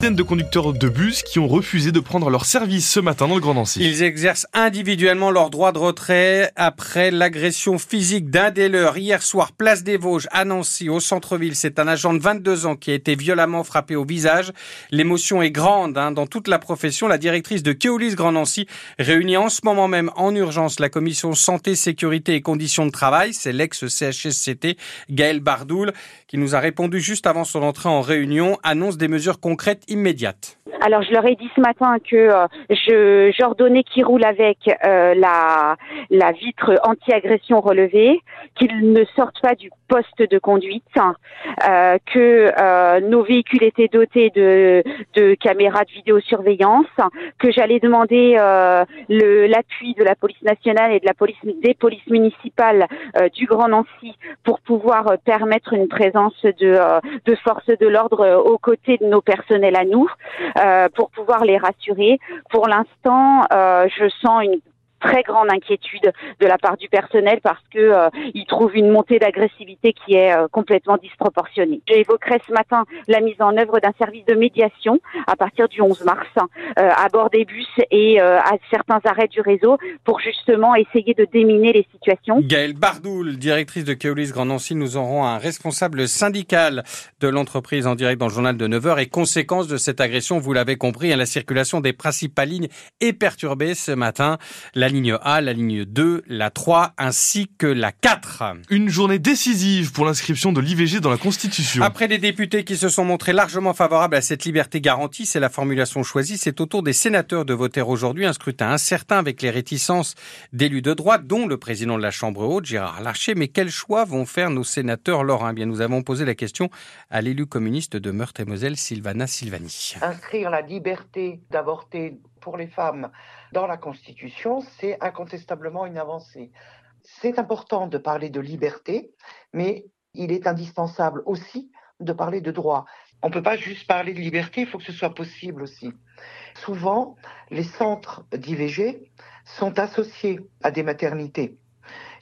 de conducteurs de bus qui ont refusé de prendre leur service ce matin dans le Grand Nancy. Ils exercent individuellement leur droit de retrait après l'agression physique d'un des leurs hier soir, place des Vosges, à Nancy, au centre-ville. C'est un agent de 22 ans qui a été violemment frappé au visage. L'émotion est grande hein, dans toute la profession. La directrice de Keolis Grand Nancy réunit en ce moment même en urgence la commission santé, sécurité et conditions de travail. C'est l'ex-CHSCT, Gaël Bardoul, qui nous a répondu juste avant son entrée en réunion, annonce des mesures concrètes alors je leur ai dit ce matin que euh, je j'ordonnais qu'ils roulent avec euh, la la vitre anti-agression relevée, qu'ils ne sortent pas du poste de conduite, euh, que euh, nos véhicules étaient dotés de de caméras de vidéosurveillance, que j'allais demander le l'appui de la police nationale et de la police des polices municipales du Grand Nancy pour pouvoir permettre une présence de de forces de l'ordre aux côtés de nos personnels à nous. Euh, pour pouvoir les rassurer. Pour l'instant, euh, je sens une très grande inquiétude de la part du personnel parce que euh, ils trouvent une montée d'agressivité qui est euh, complètement disproportionnée. J'évoquerai ce matin la mise en œuvre d'un service de médiation à partir du 11 mars euh, à bord des bus et à certains arrêts du réseau pour justement essayer de déminer les situations. Gaëlle Bardoul, directrice de Keolis Grand Nancy, nous aurons un responsable syndical de l'entreprise en direct dans le journal de 9h et conséquence de cette agression, vous l'avez compris, la circulation des principales lignes est perturbée ce matin. La la ligne A, la ligne 2, la 3 ainsi que la 4. Une journée décisive pour l'inscription de l'IVG dans la Constitution. Après les députés qui se sont montrés largement favorables à cette liberté garantie, c'est la formulation choisie, c'est au tour des sénateurs de voter aujourd'hui un scrutin incertain avec les réticences d'élus de droite, dont le président de la Chambre haute, Gérard Larcher. Mais quels choix vont faire nos sénateurs lorrains Bien, nous avons posé la question à l'élu communiste de Meurthe-et-Moselle, Sylvana Silvani. Inscrire la liberté d'avorter pour les femmes dans la Constitution, c'est incontestablement une avancée. C'est important de parler de liberté, mais il est indispensable aussi de parler de droit. On ne peut pas juste parler de liberté, il faut que ce soit possible aussi. Souvent, les centres d'IVG sont associés à des maternités.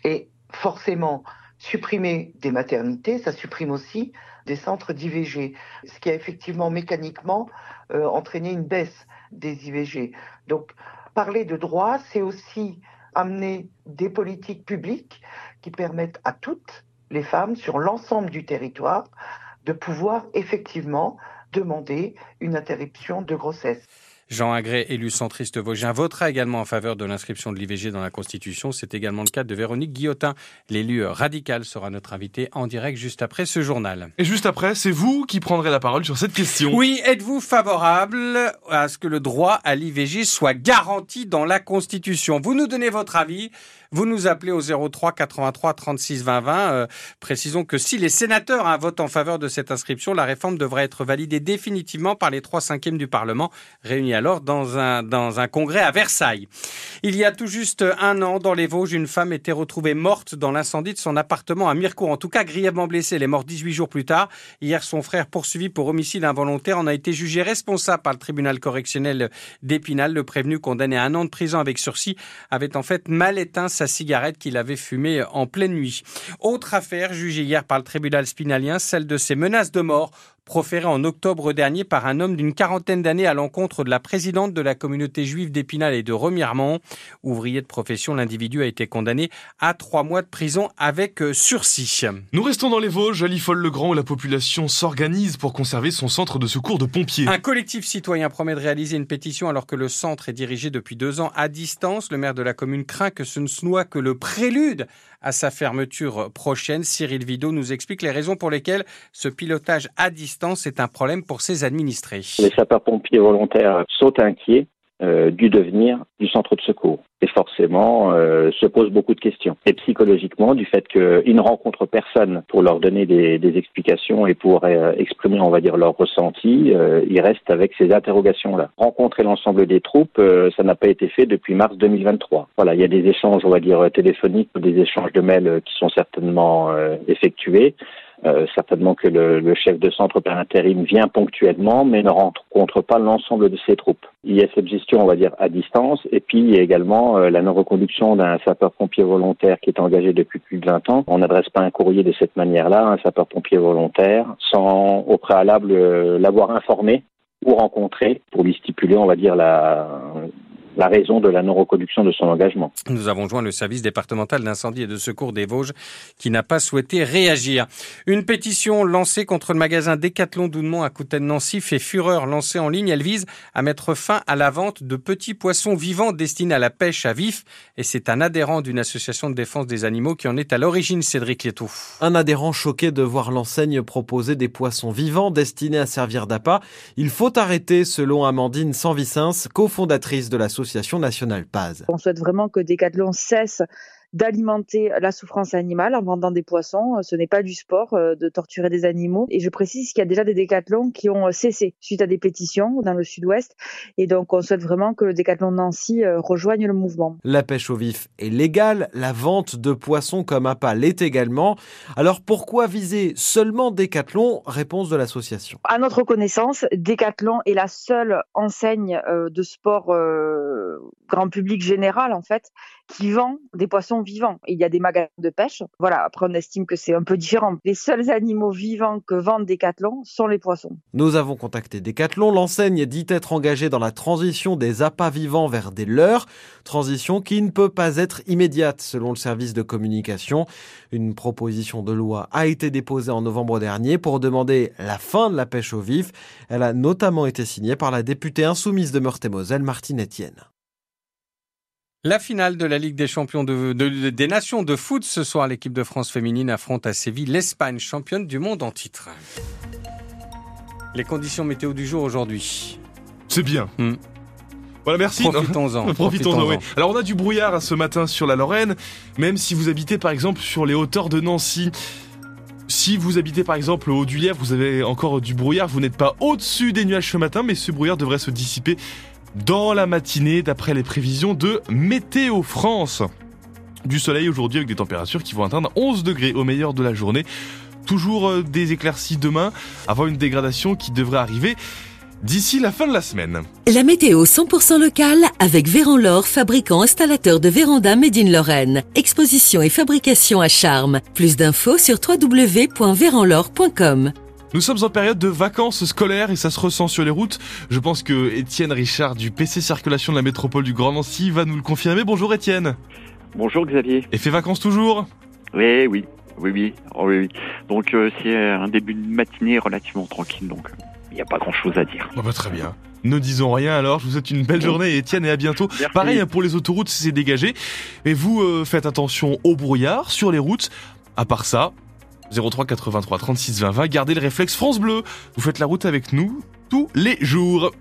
Et forcément, supprimer des maternités, ça supprime aussi des centres d'IVG, ce qui a effectivement mécaniquement euh, entraîné une baisse des IVG. Donc, parler de droit, c'est aussi amener des politiques publiques qui permettent à toutes les femmes sur l'ensemble du territoire de pouvoir effectivement demander une interruption de grossesse. Jean Agré, élu centriste vosgien, votera également en faveur de l'inscription de l'IVG dans la Constitution. C'est également le cas de Véronique Guillotin. L'élu radical sera notre invité en direct juste après ce journal. Et juste après, c'est vous qui prendrez la parole sur cette question. Oui, êtes-vous favorable à ce que le droit à l'IVG soit garanti dans la Constitution? Vous nous donnez votre avis. Vous nous appelez au 03 83 36 20 20. précisons que si les sénateurs hein, votent en faveur de cette inscription, la réforme devrait être validée définitivement par les trois cinquièmes du Parlement réunis alors dans un, dans un congrès à Versailles. Il y a tout juste un an, dans les Vosges, une femme était retrouvée morte dans l'incendie de son appartement à Mirecourt. En tout cas, grièvement blessée. Elle est morte 18 jours plus tard. Hier, son frère, poursuivi pour homicide involontaire, en a été jugé responsable par le tribunal correctionnel d'Épinal. Le prévenu, condamné à un an de prison avec sursis, avait en fait mal éteint sa cigarette qu'il avait fumée en pleine nuit. Autre affaire jugée hier par le tribunal spinalien, celle de ses menaces de mort proféré en octobre dernier par un homme d'une quarantaine d'années à l'encontre de la présidente de la communauté juive d'Épinal et de Remiremont. Ouvrier de profession, l'individu a été condamné à trois mois de prison avec euh, sursis. Nous restons dans les Vosges, à Liffol-le-Grand, où la population s'organise pour conserver son centre de secours de pompiers. Un collectif citoyen promet de réaliser une pétition alors que le centre est dirigé depuis deux ans à distance. Le maire de la commune craint que ce ne soit que le prélude à sa fermeture prochaine. Cyril Vido nous explique les raisons pour lesquelles ce pilotage à distance est un problème pour ses administrés. Les sapeurs-pompiers volontaires sont inquiets euh, du devenir du centre de secours. Et forcément, euh, se posent beaucoup de questions. Et psychologiquement, du fait qu'ils ne rencontrent personne pour leur donner des, explications et pour euh, exprimer, on va dire, leur ressenti, ils restent avec ces interrogations-là. Rencontrer l'ensemble des troupes, ça n'a pas été fait depuis mars 2023. Voilà, il y a des échanges, on va dire, téléphoniques ou des échanges de mails qui sont certainement effectués. Euh, certainement que le, le, chef de centre par intérim vient ponctuellement, mais ne rencontre pas l'ensemble de ses troupes. Il y a cette gestion, on va dire, à distance, et puis il y a également euh, la non-reconduction d'un sapeur-pompier volontaire qui est engagé depuis plus de 20 ans. On n'adresse pas un courrier de cette manière-là, un sapeur-pompier volontaire, sans au préalable euh, l'avoir informé ou rencontrer pour lui stipuler, on va dire, la, la raison de la non-reconduction de son engagement. Nous avons joint le service départemental d'incendie et de secours des Vosges qui n'a pas souhaité réagir. Une pétition lancée contre le magasin Décathlon d'Oudemont à Coutaine-Nancy fait fureur lancée en ligne. Elle vise à mettre fin à la vente de petits poissons vivants destinés à la pêche à vif. Et c'est un adhérent d'une association de défense des animaux qui en est à l'origine, Cédric Lietou. Un adhérent choqué de voir l'enseigne proposer des poissons vivants destinés à servir d'appât. Il faut arrêter, selon Amandine Sanvicens, cofondatrice de l'association On souhaite vraiment que Decathlon cesse d'alimenter la souffrance animale en vendant des poissons. Ce n'est pas du sport euh, de torturer des animaux. Et je précise qu'il y a déjà des décathlons qui ont euh, cessé suite à des pétitions dans le sud-ouest. Et donc, on souhaite vraiment que le décathlon Nancy euh, rejoigne le mouvement. La pêche au vif est légale. La vente de poissons comme appât l'est également. Alors, pourquoi viser seulement décathlon? Réponse de l'association. À notre connaissance, Décathlon est la seule enseigne de sport grand public général, en fait, qui vend des poissons vivants. Il y a des magasins de pêche. Voilà, après on estime que c'est un peu différent. Les seuls animaux vivants que vendent Decathlon sont les poissons. Nous avons contacté Decathlon. L'enseigne dit être engagée dans la transition des appâts vivants vers des leurres. Transition qui ne peut pas être immédiate selon le service de communication. Une proposition de loi a été déposée en novembre dernier pour demander la fin de la pêche au vif. Elle a notamment été signée par la députée insoumise de Meurthe-et-Moselle, Martine Etienne. La finale de la Ligue des champions des nations de foot ce soir, l'équipe de France féminine affronte à Séville l'Espagne, championne du monde en titre. Les conditions météo du jour aujourd'hui. C'est bien. Hmm. Voilà, merci. Profitons-en. Profitons-en, oui. Alors, on a du brouillard ce matin sur la Lorraine, même si vous habitez par exemple sur les hauteurs de Nancy. Si vous habitez par exemple au haut du Lièvre, vous avez encore du brouillard, vous n'êtes pas au-dessus des nuages ce matin, mais ce brouillard devrait se dissiper dans la matinée d'après les prévisions de Météo France. Du soleil aujourd'hui avec des températures qui vont atteindre 11 degrés au meilleur de la journée. Toujours euh, des éclaircies demain avant une dégradation qui devrait arriver d'ici la fin de la semaine. La météo 100% locale avec Véran fabricant installateur de véranda Made in Lorraine. Exposition et fabrication à charme. Plus d'infos sur www.véranlore.com. Nous sommes en période de vacances scolaires et ça se ressent sur les routes. Je pense que Étienne Richard du PC Circulation de la métropole du Grand Nancy va nous le confirmer. Bonjour Étienne. Bonjour Xavier. Et fait vacances toujours? Oui, oui, oui, oui. Oh, oui, oui. Donc euh, c'est un début de matinée relativement tranquille, donc il n'y a pas grand-chose à dire. Bah, très bien. Ne disons rien alors, je vous souhaite une belle journée Étienne et à bientôt. Pareil pour les autoroutes, c'est dégagé. Et vous euh, faites attention au brouillard sur les routes. À part ça, 03 83 36 20 20. Gardez le réflexe France Bleu. Vous faites la route avec nous tous les jours.